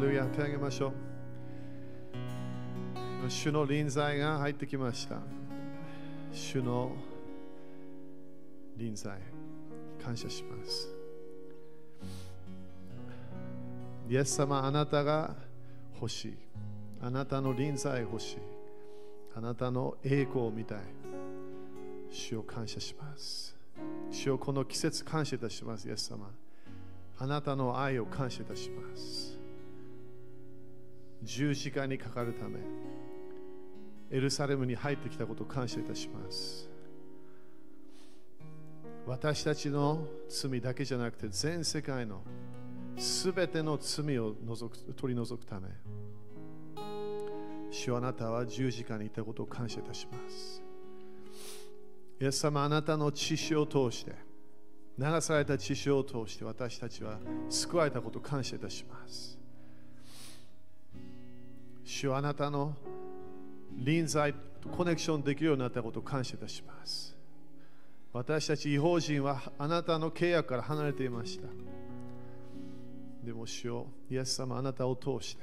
ルヤ手あげましょう主の臨在が入ってきました主の臨在感謝しますイエス様あなたが欲しいあなたの臨在欲しいあなたの栄光を見たい主を感謝します主をこの季節感謝いたしますイエス様あなたの愛を感謝いたします十字架にかかるためエルサレムに入ってきたことを感謝いたします。私たちの罪だけじゃなくて全世界のすべての罪を除く取り除くため主あなたは十字架にいたことを感謝いたします。イエス様あなたの血潮を通して流された血潮を通して私たちは救われたことを感謝いたします。主あなたの臨在とコネクションできるようになったことを感謝いたします。私たち違法人はあなたの契約から離れていました。でも主よイエス様あなたを通して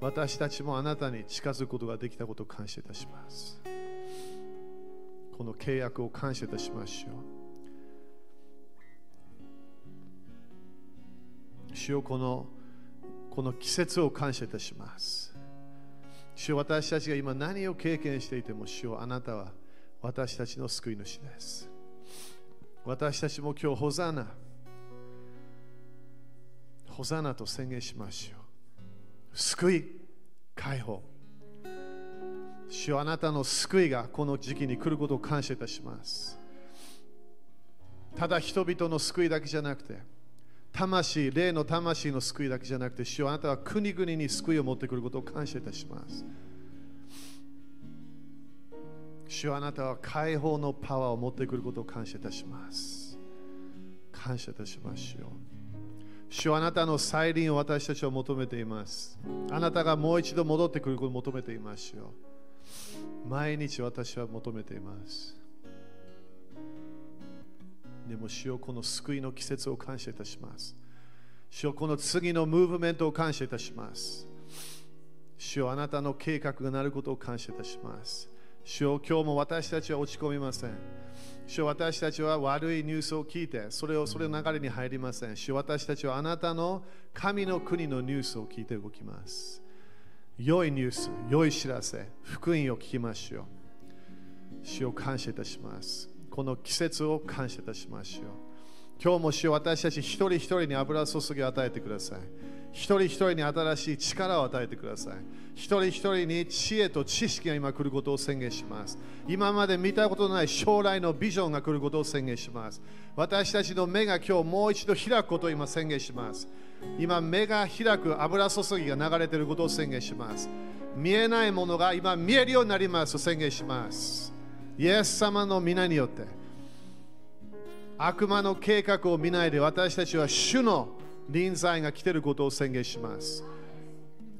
私たちもあなたに近づくことができたことを感謝いたします。この契約を感謝いたしましょう主よこのこの季節を感謝いたします。主よ私たちが今何を経験していても主よあなたは私たちの救い主です。私たちも今日ホザナホザナと宣言しましょう。救い解放。主よあなたの救いがこの時期に来ることを感謝いたします。ただ人々の救いだけじゃなくて魂、霊の魂の救いだけじゃなくて主よあなたは国々に救いを持ってくることを感謝いたします主よあなたは解放のパワーを持ってくることを感謝いたします感謝いたしましょう主はあなたの再臨を私たちは求めています。あなたがもう一度戻ってくることを求めていますよ。毎日私は求めています。でも主よこの救いの季節を感謝いたします。主よこの次のムーブメントを感謝いたします。主よあなたの計画がなることを感謝いたします。主よ今日も私たちは落ち込みません。主よ私たちは悪いニュースを聞いて、それをそれの流れに入りません。主よ私たちはあなたの神の国のニュースを聞いて動きます。良いニュース、良い知らせ、福音を聞きましょう。主を感謝いたします。この季節を感謝いたしましょう。今日も主よ私たち一人一人に油注ぎを与えてください。一人一人に新しい力を与えてください。一人一人に知恵と知識が今来ることを宣言します。今まで見たことのない将来のビジョンが来ることを宣言します。私たちの目が今日もう一度開くことを今宣言します。今目が開く油注ぎが流れていることを宣言します。見えないものが今見えるようになりますと宣言します。イエス様の皆によって悪魔の計画を見ないで私たちは主の臨在が来ていることを宣言します。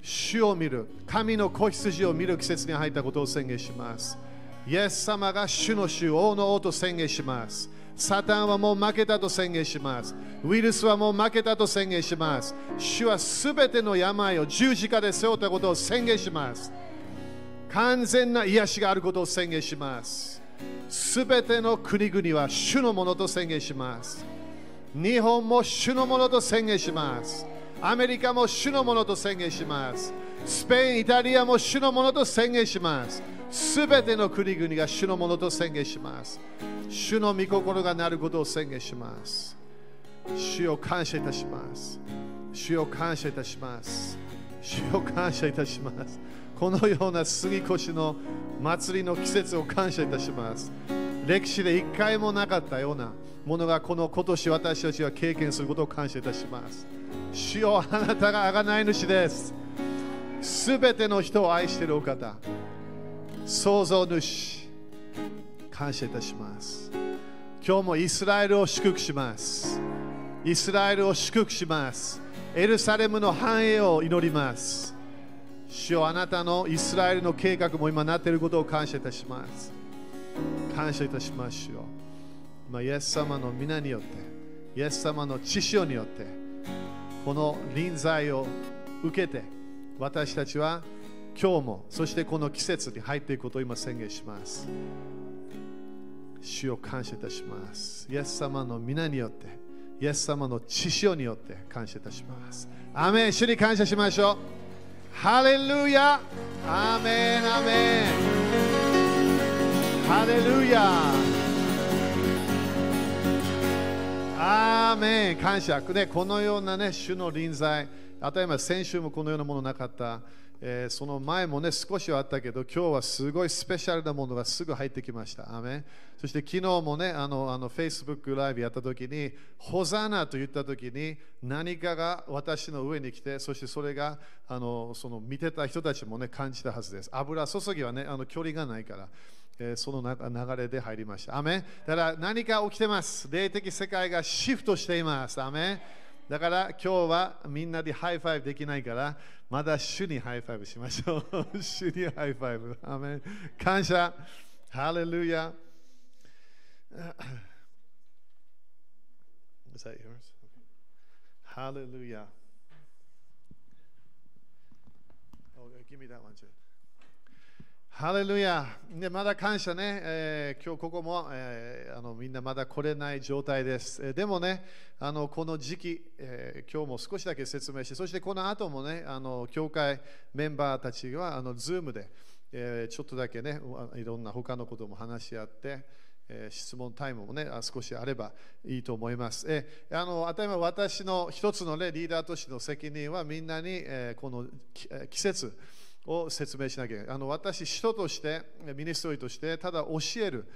主を見る、神の子羊を見る季節に入ったことを宣言します。イエス様が主の主、王の王と宣言します。サタンはもう負けたと宣言します。ウイルスはもう負けたと宣言します。主はすべての病を十字架で背負ったことを宣言します。完全な癒しがあることを宣言します。すべての国々は主のものと宣言します。日本も主のものと宣言します。アメリカも主のものと宣言します。スペイン、イタリアも主のものと宣言します。すべての国々が主のものと宣言します。主の御心がなることを宣言します。主を感謝いたします。主を感謝いたします。主を感謝いたします。このような杉越の祭りの季節を感謝いたします。歴史で一回もなかったようなものがこの今年私たちが経験することを感謝いたします。主よあなたが贖い主です。すべての人を愛しているお方、創造主、感謝いたします。今日もイスラエルを祝福します。イスラエルを祝福します。エルサレムの繁栄を祈ります。主よあなたのイスラエルの計画も今なっていることを感謝いたします。感謝いたしましょう。今、イエス様の皆によって、イエス様の知潮によって、この臨在を受けて私たちは今日もそしてこの季節に入っていくことを今宣言します。主を感謝いたします。イエス様の皆によってイエス様の血潮によって感謝いたします。アメン。主に感謝しましょう。ハレルヤアメンアメンハレルヤアメン感謝、ね、このような、ね、主の臨在、あたり前、先週もこのようなものなかった、えーその前もね、少しはあったけど、今日はすごいスペシャルなものがすぐ入ってきました。アメそして昨日もね、あのあの Facebook ライブやったときに、ホザナと言ったときに、何かが私の上に来て、そしてそれがあのその見てた人たちもね、感じたはずです。油注ぎはね、あの距離がないから。えその流れで入りました。アーメン。だから何か起きてます。霊的世界がシフトしています。アーメン。だから今日はみんなで high five できないから、まだ主にハイファイブしましょう。主にハイファイブ。アメン感謝。ハレルヤ。Is that yours? Hallelujah. Oh, give me that one too. ハレルヤ、ね、まだ感謝ね、えー今日ここも、えーあのみんなまだ来れない状態です。えーでもね、あのこの時期、え今日も少しだけ説明して、そしてこの後もね、あの教会メンバーたちはあの Zoom で、えちょっとだけね、いろんな他のことも話し合って、え質問タイムもね、少しあればいいと思います。えあの当たり前、私の一つの、ね、リーダーとしての責任はみんなに、えこの季節、を説明しなきゃいけない。あの私、人として、ミニストリーとして、ただ教える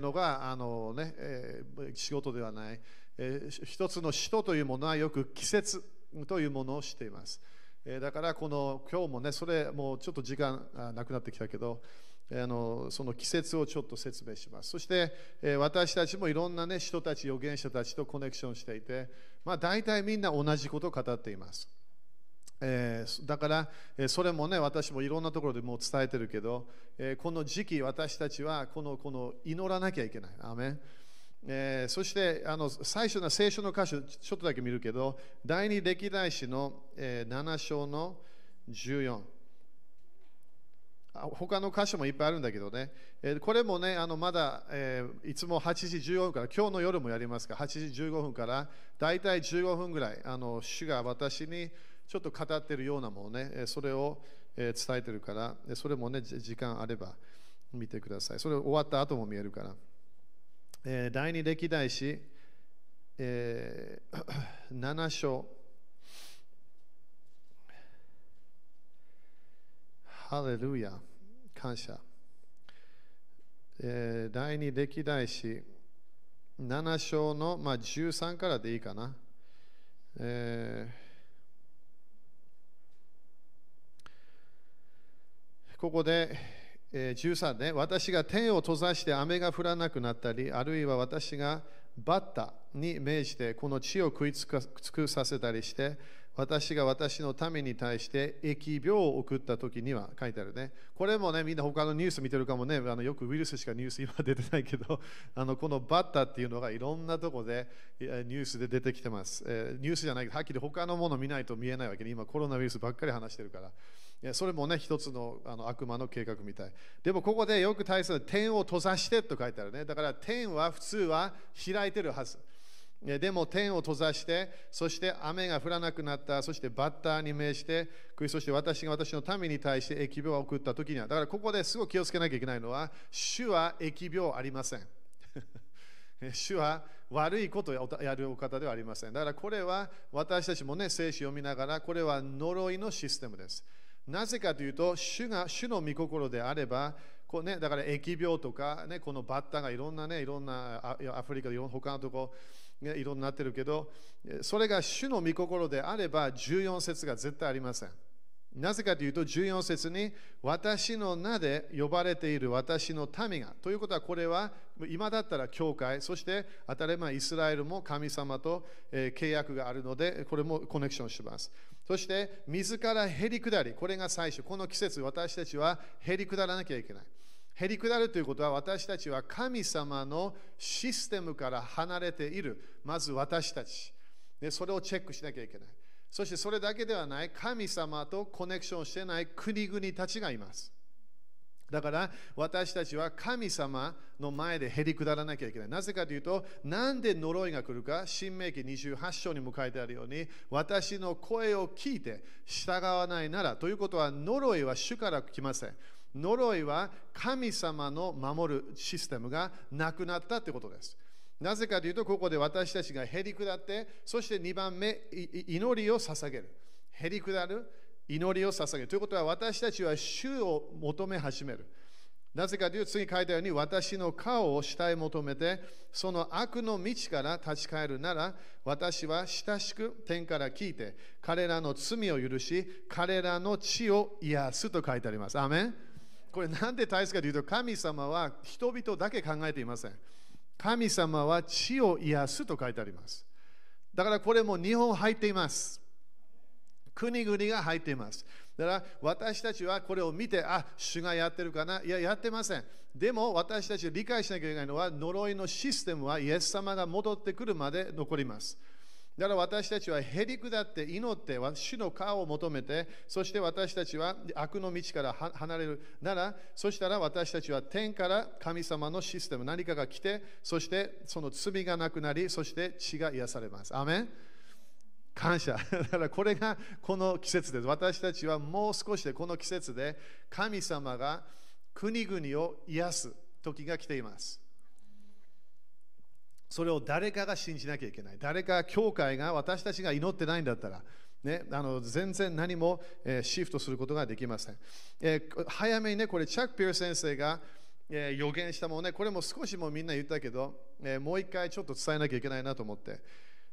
のがあの、ねえ仕事ではない、えー一つの使徒というものはよく季節というものをしています。えだからこの今日もね、それもうちょっと時間あなくなってきたけど、あのその季節をちょっと説明します。そして、え私たちもいろんな、ね、人たち、預言者たちとコネクションしていて、まあ、大体みんな同じことを語っています。えーだから、えーそれもね、私もいろんなところでもう伝えてるけど、えーこの時期、私たちはこのこの祈らなきゃいけない。アメンえーそしてあの最初の聖書の箇所、ちょっとだけ見るけど、第二歴代史の、えー7章の14。あ他の箇所もいっぱいあるんだけどね、えーこれもね、あのまだ、えーいつも8時15分から、今日の夜もやりますが、8時15分から、だいたい15分ぐらい、あの主が私にちょっと語ってるようなものね、それを、伝えてるから、それもね、時間あれば見てください。それ終わった後も見えるから。え第二歴代史、えー 7章。ハレルヤ、感謝。え第二歴代史7章の、まあ、13からでいいかな。えーここで、えー13ね、私が天を閉ざして雨が降らなくなったり、あるいは私がバッタに命じてこの地を食いつか尽くさせたりして、私が私のために対して疫病を送った時には書いてあるね。これもね、みんな他のニュース見てるかもね、あのよくウイルスしかニュース今出てないけど、あのこのバッタっていうのがいろんなとこでニュースで出てきてます。えーニュースじゃないけど、はっきり他のもの見ないと見えないわけで、今コロナウイルスばっかり話してるから。それもね、一つのあの悪魔の計画みたい。でもここでよく大切な天を閉ざしてと書いてあるね。だから天は普通は開いてるはず。でも天を閉ざして、そして雨が降らなくなった、そしてバッターに命じて、そして私が私のために対して疫病を送った時には、だからここですごく気をつけなきゃいけないのは、主は疫病ありません。主は悪いことをやるお方ではありません。だからこれは私たちもね、聖書を読みながら、これは呪いのシステムです。なぜかというと、主が主の御心であれば、こうね、だから疫病とか、ね、このバッタがいろんなね、いろんなアフリカでいろんな他のところ、ね、いろんなってるけど、それが主の御心であれば、14節が絶対ありません。なぜかというと、14節に私の名で呼ばれている私の民が。ということは、これは今だったら教会、そして当たり前イスラエルも神様と、契約があるので、これもコネクションします。そして、自らへり下り、これが最初、この季節、私たちはへり下らなきゃいけない。へり下るということは私たちは神様のシステムから離れている。まず私たち。でそれをチェックしなきゃいけない。そしてそれだけではない神様とコネクションしてない国々たちがいます。だから私たちは神様の前でへり下らなきゃいけない。なぜかというと、なんで呪いが来るか、新明記28章にも書いてあるように、私の声を聞いて従わないなら、ということは呪いは主から来ません。呪いは神様の守るシステムがなくなったということです。なぜかというと、ここで私たちがへり下って、そして2番目、祈りを捧げる。へり下る。祈りを捧げる。ということは私たちは主を求め始める。なぜかというと次書いたように私の顔を下へ求めてその悪の道から立ち返るなら私は親しく天から聞いて彼らの罪を許し彼らの血を癒すと書いてあります。アメンこれなんで大切かというと神様は人々だけ考えていません。神様は血を癒すと書いてあります。だからこれも日本入っています。国々が入っています。だから私たちはこれを見て、あ、主がやってるかな？いや、やってません。でも私たちが理解しなきゃいけないのは、呪いのシステムはイエス様が戻ってくるまで残ります。だから私たちはへり下って祈って主の顔を求めてそして私たちは悪の道から離れるならそしたら私たちは天から神様のシステム何かが来てそしてその罪がなくなりそして血が癒されます。アメン感謝。だからこれがこの季節です。私たちはもう少しでこの季節で神様が国々を癒す時が来ています。それを誰かが信じなきゃいけない。誰か教会が私たちが祈ってないんだったら、ね、あの全然何も、え、シフトすることができません。えー、早めにね、これチャック・ピアー先生が、えー、予言したものね、これも少しもみんな言ったけど、えもう一回ちょっと伝えなきゃいけないなと思って、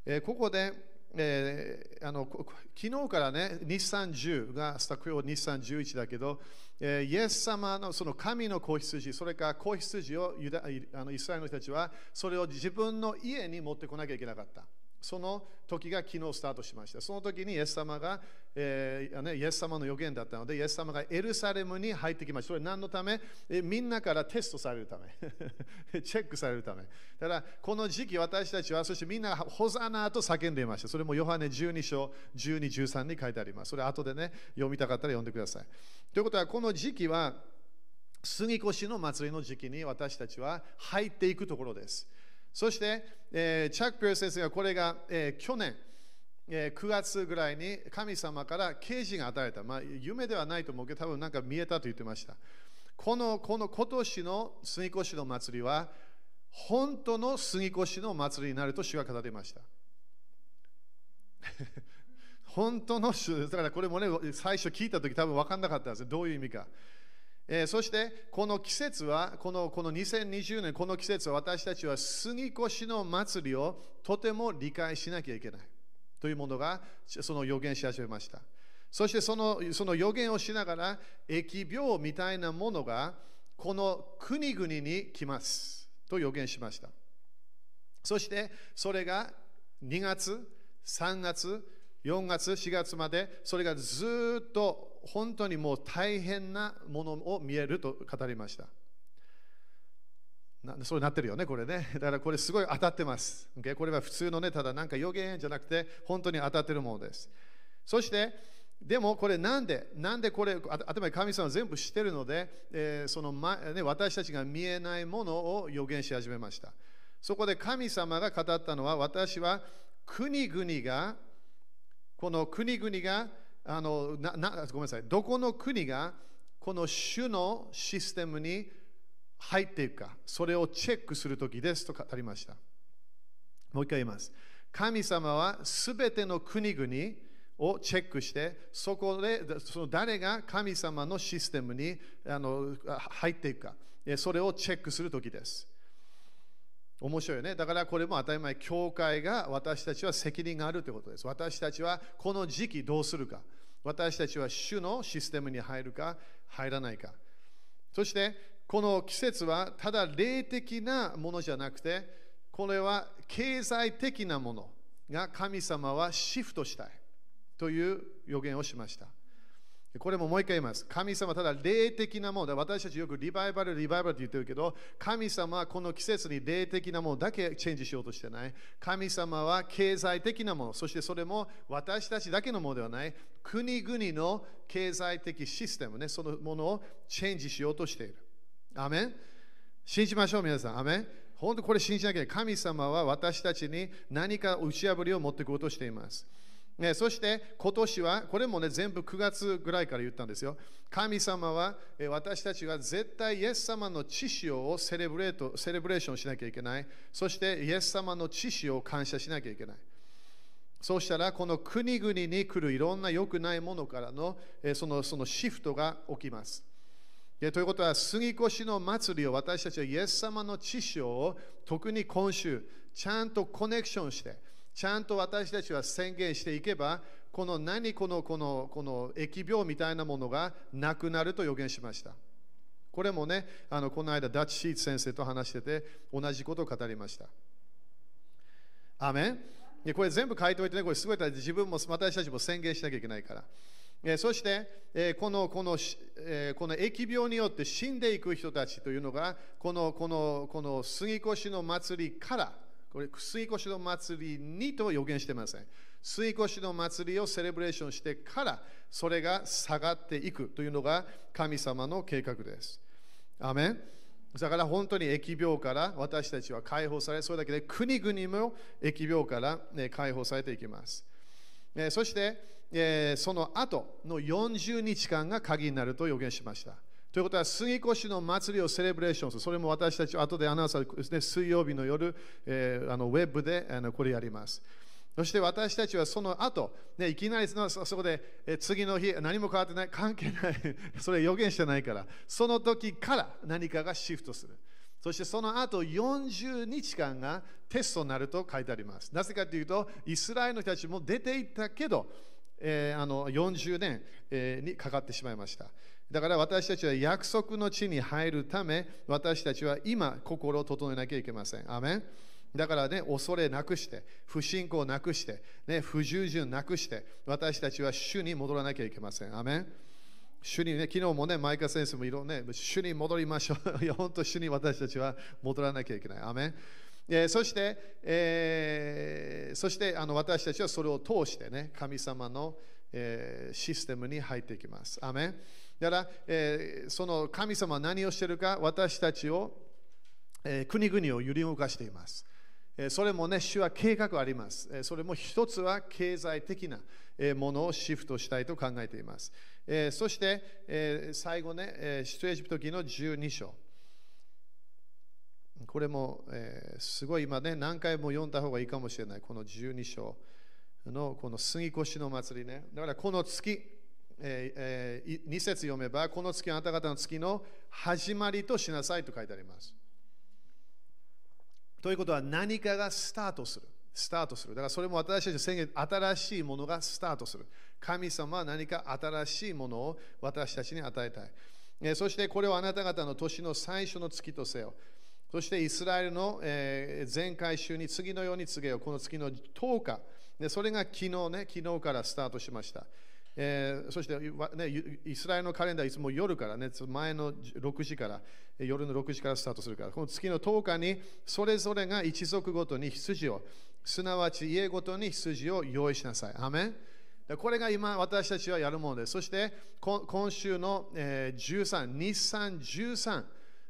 えここでえー、あの昨日からね、日産10がスタクヨ日産11だけど、えー、イエス様のその神の子羊、それから子羊をユダあのイスラエルの人たちは、それを自分の家に持ってこなきゃいけなかった。その時が昨日スタートしました。その時にイエス様が、えーね、イエス様の予言だったので、イエス様がエルサレムに入ってきました。それ何のため、えみんなからテストされるため、チェックされるため。だから、この時期私たちは、そしてみんなホザナと叫んでいました。それもヨハネ12章12、13に書いてあります。それ後でね、読みたかったら読んでください。ということは、この時期は、杉越の祭りの時期に私たちは入っていくところです。そして、えー、チャック・ペア先生がこれが、えー、去年、えー、9月ぐらいに神様から啓示が与えた。まあ、夢ではないと思うけど、多分なんか見えたと言ってました。このこの今年の杉越の祭りは、本当の杉越の祭りになると主が語りました。本当の主、だからこれもね、最初聞いたとき多分分かんなかったんです。どういう意味か。えー、そしてこの季節はこのこの2020年この季節は私たちは杉越の祭りをとても理解しなきゃいけない。というものがその予言し始めました。そしてそのその予言をしながら疫病みたいなものがこの国々に来ます。と予言しました。そしてそれが2月3月4月4月までそれがずっと本当にもう大変なものを見えると語りました。なそうなってるよね、これね。だからこれすごい当たってます。Okay? これは普通のね、ただなんか予言じゃなくて、本当に当たってるものです。そして、でもこれなんで、なんでこれ、頭に神様は全部知ってるので、えー、そのまね、私たちが見えないものを予言し始めました。そこで神様が語ったのは、私は国々が、この国々があのななごめんなさい、どこの国がこの種のシステムに入っていくか、それをチェックするときですと語りました。もう一回言います。神様はすべての国々をチェックして、そこでその誰が神様のシステムにあの入っていくか、それをチェックするときです。面白いよね。だからこれも当たり前、教会が私たちは責任があるということです。私たちはこの時期どうするか。私たちは主のシステムに入るか入らないか。そしてこの季節はただ霊的なものじゃなくて、これは経済的なものが神様はシフトしたいという予言をしました。これももう一回言います。神様ただ霊的なもの、私たちよくリバイバル、リバイバルって言ってるけど、神様はこの季節に霊的なものだけチェンジしようとしてない。神様は経済的なもの、そしてそれも私たちだけのものではない。国々の経済的システムね、そのものをチェンジしようとしている。アメン？信じましょう、皆さん。アメン？本当これ信じなきゃいけない神様は私たちに何か打ち破りを持っていこうとしています。ね、そして今年は、これもね、全部9月ぐらいから言ったんですよ。神様は、え私たちが絶対イエス様の知識をセレブレートセレブレーションしなきゃいけない。そしてイエス様の知識を感謝しなきゃいけない。そうしたら、この国々に来るいろんな良くないものからのえそのそのシフトが起きます。ということは、杉越の祭りを私たちはイエス様の知識を特に今週、ちゃんとコネクションして、ちゃんと私たちは宣言していけば、この何このこのこの疫病みたいなものがなくなると予言しました。これもね、あのこの間、ダッチシーツ先生と話してて、同じことを語りました。アメン？これ全部書いておいてね、これすごい自分も私たちも宣言しなきゃいけないから。えそして、えこのこの、えこの疫病によって死んでいく人たちというのが、このこのこの杉越の祭りからこれ、水越しの祭りにと予言してません。水越しの祭りをセレブレーションしてから、それが下がっていくというのが神様の計画です。アメンだから本当に疫病から私たちは解放され、それだけで国々も疫病から解放されていきます。そして、その後の40日間が鍵になると予言しました。ということは、杉越の祭りをセレブレーションする。それも私たち、後でアナウンサーですね、水曜日の夜、えー、あのウェブであのこれやります。そして私たちはその後、ね、いきなりそこで、え次の日何も変わってない、関係ない、それ予言してないから、その時から何かがシフトする。そしてその後40日間がテストになると書いてあります。なぜかというと、イスラエルの人たちも出ていったけど、えー、あの40年、えー、にかかってしまいました。だから私たちは約束の地に入るため、私たちは今、心を整えなきゃいけません。アメンだからね、恐れなくして、不信仰なくして、ね、不従順なくして、私たちは主に戻らなきゃいけません。アメン主にね、昨日もね、マイカ先生もいろんな、ね、主に戻りましょう。いや、本当、主に私たちは戻らなきゃいけない。アメンえー、そして、えー、そしてあの私たちはそれを通してね、神様の、えー、システムに入っていきます。アメンだから、えー、その神様は何をしているか、私たちを、えー、国々を揺り動かしています。えー、それもね、主は計画あります。えー、それも一つは経済的なものをシフトしたいと考えています。えー、そして、えー、最後ね、えー、出エジプト記の12章。これも、えー、すごい今ね、何回も読んだ方がいいかもしれない。この12章のこの杉越の祭りね。だからこの月、えー、2節読めば、この月はあなた方の月の始まりとしなさいと書いてあります。ということは何かがスタートする。スタートする。だからそれも私たち宣言、新しいものがスタートする。神様は何か新しいものを私たちに与えたい。えそしてこれをあなた方の年の最初の月とせよ。そしてイスラエルの、え前回週に次のように告げよう。この月の10日。でそれが昨日ね、昨日からスタートしました。えー、そして、ね、イスラエルのカレンダーいつも夜からね、前の6時から、夜の6時からスタートするから、この月の10日にそれぞれが一族ごとに羊を、すなわち家ごとに羊を用意しなさい。アメンこれが今私たちはやるものです。そして今週の13、日産13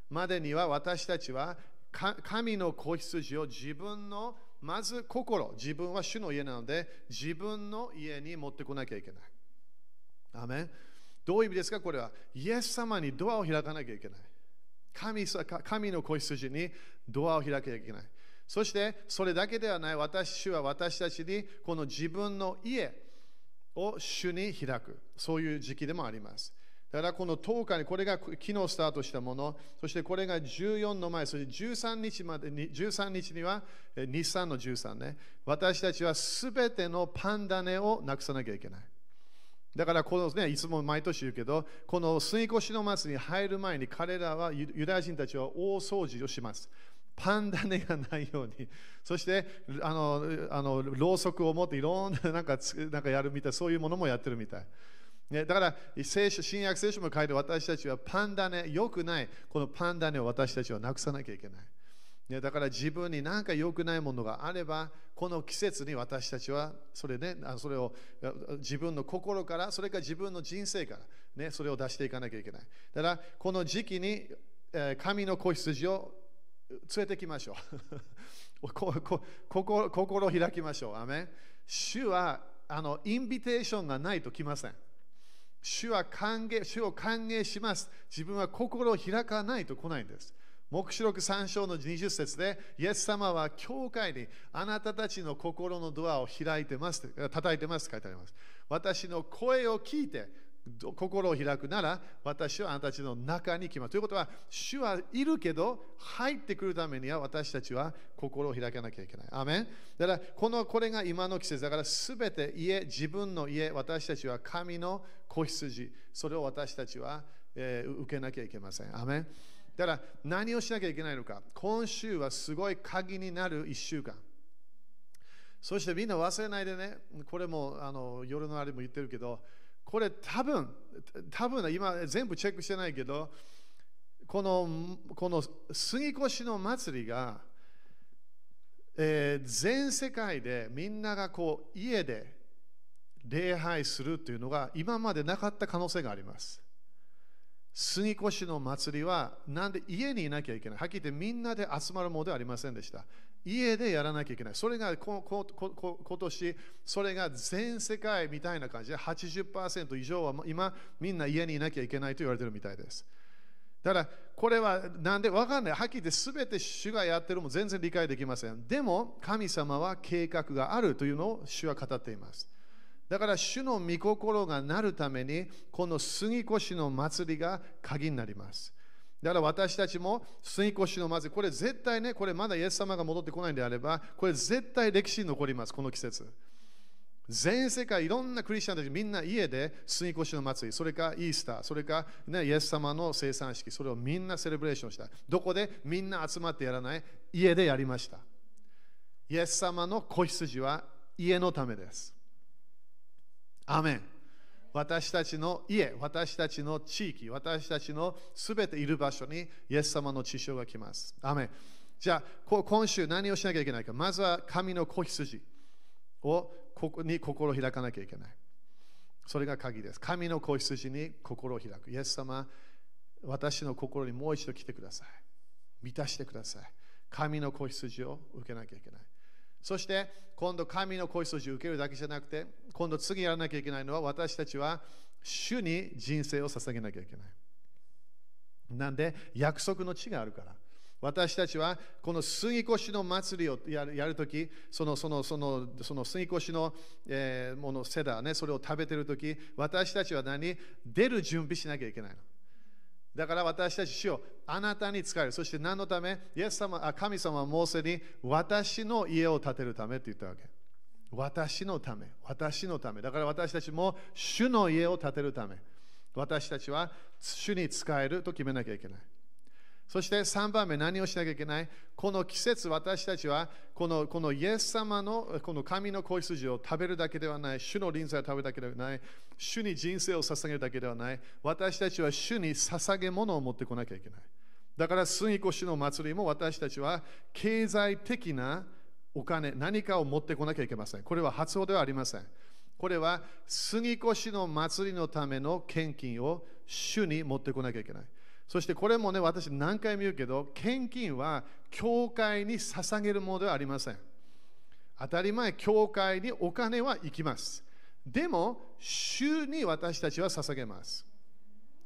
までには私たちは神の子羊を自分のまず心、自分は主の家なので自分の家に持ってこなきゃいけない。アメンどういう意味ですかこれは？イエス様にドアを開かなきゃいけない。神神の子羊にドアを開かなきゃいけない。そしてそれだけではない私は私たちにこの自分の家を主に開く。そういう時期でもあります。だからこの10日に、これが昨日スタートしたもの、そしてこれが14の前、そして13日までに、13日には日産の13ね、私たちはすべてのパンダネをなくさなきゃいけない。だからこの、ね、いつも毎年言うけど、この水越しの祭りに入る前に彼らは、ユダヤ人たちは大掃除をします。パンダネがないように、そしてあのあのろうそくを持っていろんななんかなんかやるみたい、そういうものもやってるみたい。ね、だから聖書、新約聖書も書いて私たちはパンダネ、良くない、このパンダネを私たちはなくさなきゃいけない。ね、だから自分に何か良くないものがあれば、この季節に私たちはそれ,、ね、それを自分の心から、それか自分の人生から、ね、それを出していかなきゃいけない。だからこの時期に、え神の子羊を連れてきましょう。心心を開きましょう。アメ主はあのインビテーションがないと来ません。主は歓迎主を歓迎します。自分は心を開かないと来ないんです。黙示録3章の20節で、イエス様は教会にあなたたちの心のドアを開いてます、叩いてます書いてあります。私の声を聞いて、心を開くなら、私はあなたたちの中に来ます。ということは、主はいるけど、入ってくるためには私たちは心を開かなきゃいけない。アメンだから、このこれが今の季節だから、すべて家、自分の家、私たちは神の子羊、それを私たちは、えー、受けなきゃいけません。アメンだから何をしなきゃいけないのか。今週はすごい鍵になる1週間。そしてみんな忘れないでね、これもあの夜のあれも言ってるけど、これ多分、多分今全部チェックしてないけど、このこの杉越の祭りが、えー、全世界でみんながこう家で礼拝するというのが今までなかった可能性があります。杉越の祭りはなんで家にいなきゃいけない。はっきり言ってみんなで集まるものではありませんでした。家でやらなきゃいけない。それが今年、それが全世界みたいな感じで80%以上は今みんな家にいなきゃいけないと言われてるみたいです。だからこれはなんでわかんない。はっきり言って全て主がやってるも全然理解できません。でも神様は計画があるというのを主は語っています。だから主の御心がなるために、この杉越の祭りが鍵になります。だから私たちも杉越の祭り、これ絶対ね、これまだイエス様が戻ってこないんであれば、これ絶対歴史に残ります、この季節。全世界いろんなクリスチャンたちみんな家で杉越の祭り、それかイースター、それか、ね、イエス様の生産式、それをみんなセレブレーションした。どこで？みんな集まってやらない家でやりました。イエス様の子羊は家のためです。アメン私たちの家、私たちの地域、私たちのすべている場所にイエス様の血潮が来ます。アメンじゃあ、今週何をしなきゃいけないか。まずは神の子羊をここに心を開かなきゃいけない。それが鍵です。神の子羊に心を開く。イエス様、私の心にもう一度来てください。満たしてください。神の子羊を受けなきゃいけない。そして今度神の子羊を受けるだけじゃなくて今度次やらなきゃいけないのは私たちは主に人生を捧げなきゃいけない。なんで約束の地があるから。私たちはこの杉越の祭りをやるやるとき、そのそのそのその杉越の、えー、ものセダーね、それを食べてるとき、私たちは何？出る準備しなきゃいけないの。だから私たち主よあなたに使える。そして何のため？イエス様神様はモーセに私の家を建てるためって言ったわけ。私のため、私のため。だから私たちも主の家を建てるため。私たちは主に使えると決めなきゃいけない。そして3番目、何をしなきゃいけない？この季節、私たちはこのこのイエス様のこの神の子羊を食べるだけではない、主の臨在を食べるだけではない、主に人生を捧げるだけではない、私たちは主に捧げ物を持ってこなきゃいけない。だから、杉越の祭りも私たちは経済的なお金、何かを持ってこなきゃいけません。これは発音ではありません。これは杉越の祭りのための献金を主に持ってこなきゃいけない。そしてこれもね、私何回も言うけど、献金は教会に捧げるものではありません。当たり前、教会にお金は行きます。でも、主に私たちは捧げます。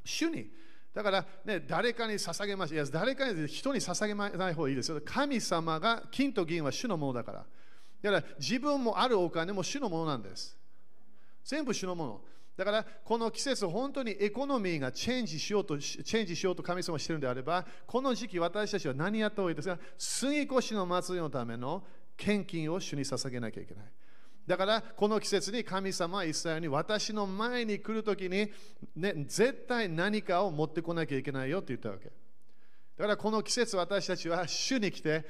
主に。だから、ね、誰かに捧げます。いや、誰かに人に捧げない方がいいですよ。神様が、金と銀は主のものだから。だから、自分もあるお金も主のものなんです。全部主のもの。だからこの季節、本当にエコノミーがチェンジしようと、チェンジしようと神様はしているんであれば、この時期私たちは何やった方がいいですか杉越の祭りのための献金を主に捧げなきゃいけない。だからこの季節に神様はイスラエルに私の前に来るときに、ね、絶対何かを持ってこなきゃいけないよって言ったわけ。だからこの季節私たちは主に来て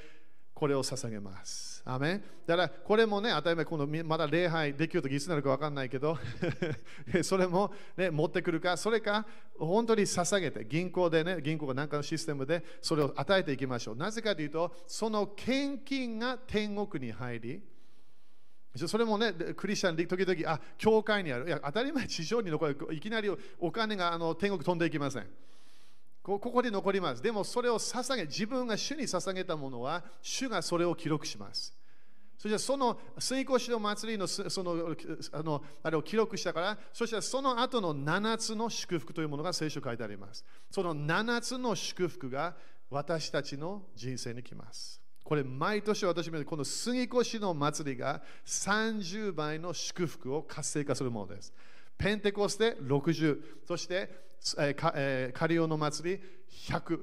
これを捧げます。アメだからこれもね、当たり前、このまだ礼拝できるときいつになるか分かんないけど、それも、ね、持ってくるか、それか本当に捧げて、銀行でね、銀行が何かのシステムでそれを与えていきましょう。なぜかというと、その献金が天国に入り、それもね、クリスチャンで時々、あ、教会にある。いや、当たり前、地上に残る。いきなりお金があの天国飛んでいきません。ここで残ります。でもそれを捧げ、自分が主に捧げたものは、主がそれを記録します。そしてその水越の祭りのそのあのあれを記録したから、そしてその後の7つの祝福というものが聖書書いてあります。その7つの祝福が私たちの人生に来ます。これ毎年私もこの杉越の祭りが30倍の祝福を活性化するものです。ペンテコステ60、そしてえーえー、カリオの祭り100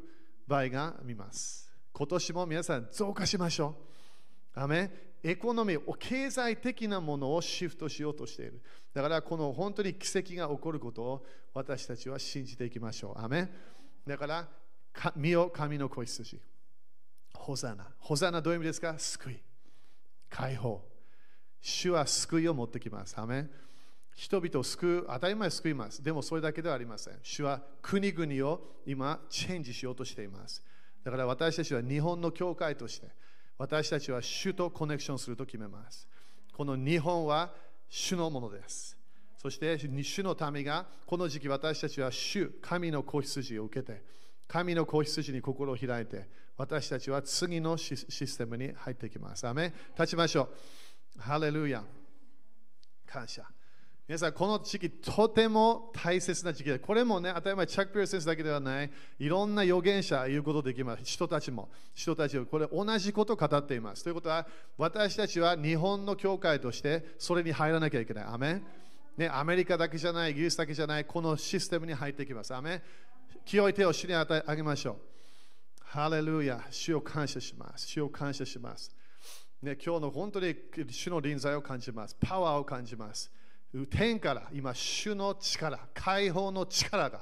倍が見ます。今年も皆さん増加しましょう。アメエコノミー、経済的なものをシフトしようとしている。だからこの本当に奇跡が起こることを私たちは信じていきましょう。アメだから、身よ神の子羊。ホザナ。ホザナどういう意味ですか？救い。解放。主は救いを持ってきます。アメ人々を救う、当たり前救います。でもそれだけではありません。主は国々を今、チェンジしようとしています。だから私たちは日本の教会として、私たちは主とコネクションすると決めます。この日本は主のものです。そして主の民がこの時期私たちは主、神の子羊を受けて、神の子羊に心を開いて、私たちは次のシステムに入っていきます。アメ立ちましょう。ハレルヤ。感謝。皆さん、この時期、とても大切な時期で、これもね、当たり前、チャック・ピア先生だけではない、いろんな預言者言うことできます。人たちも、人たちも、これ同じことを語っています。ということは、私たちは日本の教会として、それに入らなきゃいけない。アメね、アメリカだけじゃない、イギリスだけじゃない、このシステムに入っていきます。アメ清い手を主にあげましょう。ハレルヤ、主を感謝します。主を感謝します。ね、今日の本当に主の臨在を感じます。パワーを感じます。天から今、主の力、解放の力が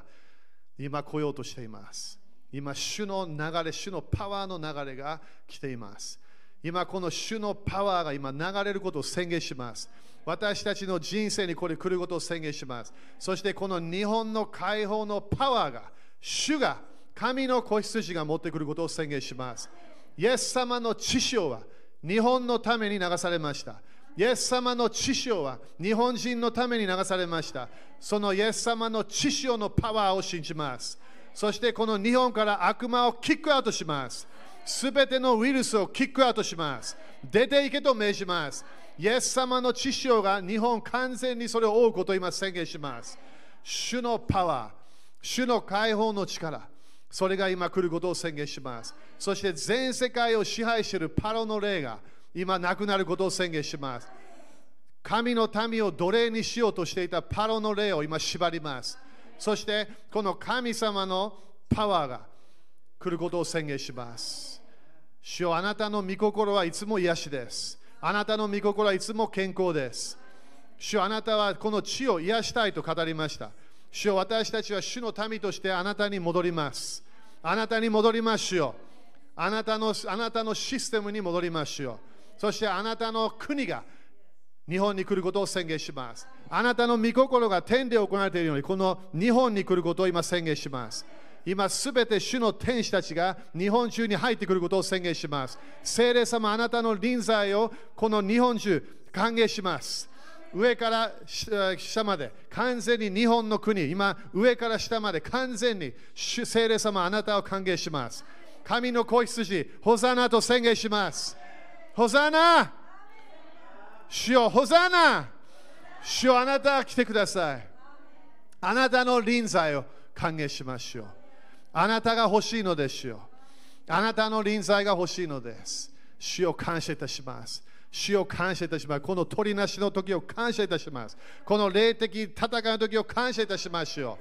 今来ようとしています。今、主の流れ、主のパワーの流れが来ています。今、この主のパワーが今流れることを宣言します。私たちの人生にこれ来ることを宣言します。そしてこの日本の解放のパワーが、主が、神の子羊が持ってくることを宣言します。イエス様の知潮は日本のために流されました。イエス様の知潮は日本人のために流されました。そのイエス様の知潮のパワーを信じます。そしてこの日本から悪魔をキックアウトします。すべてのウイルスをキックアウトします。出ていけと命じます。イエス様の知潮が日本完全にそれを追うことを今宣言します。主のパワー、主の解放の力、それが今来ることを宣言します。そして全世界を支配しているパロの霊が今なくなることを宣言します。神の民を奴隷にしようとしていたパロの霊を今縛ります。そしてこの神様のパワーが来ることを宣言します。主よあなたの御心はいつも癒しです。あなたの御心はいつも健康です。主よあなたはこの地を癒したいと語りました。主よ私たちは主の民としてあなたに戻ります。あなたに戻りましょう。あなたのあなたのシステムに戻りましょう。そしてあなたの国が日本に来ることを宣言します。あなたの御心が天で行われているように、この日本に来ることを今宣言します。今すべて主の天使たちが日本中に入ってくることを宣言します。聖霊様、あなたの臨在をこの日本中歓迎します。上から下まで完全に日本の国、今上から下まで完全に聖霊様、あなたを歓迎します。神の子羊、ホザナと宣言します。ホザナ主よ、ホザナ主よ、あなたは来てください。あなたの臨在を歓迎しましょう。あなたが欲しいのですよ。あなたの臨在が欲しいのです。主を感謝いたします。主を感謝いたします。この鳥なしの時を感謝いたします。この霊的戦いの時を感謝いたしましょ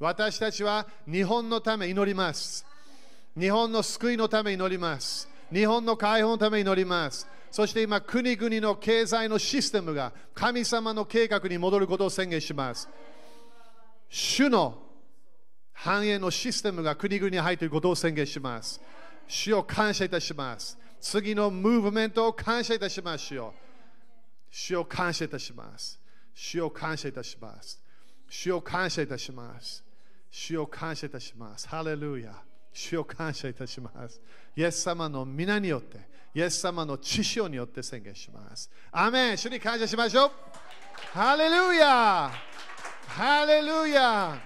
う。私たちは日本のため祈ります。日本の救いのため祈ります。日本の解放のために祈ります。そして今、国々の経済のシステムが神様の計画に戻ることを宣言します。主の繁栄のシステムが国々に入っていることを宣言します。主を感謝いたします。次のムーブメントを感謝いたします主よ主を感謝いたします主を感謝いたします主を感謝いたします主を感謝いたしますハレルヤ主を感謝いたします。イエス様の皆によってイエス様の知性によって宣言します。アメン。主に感謝しましょう。ハレルヤハレルヤ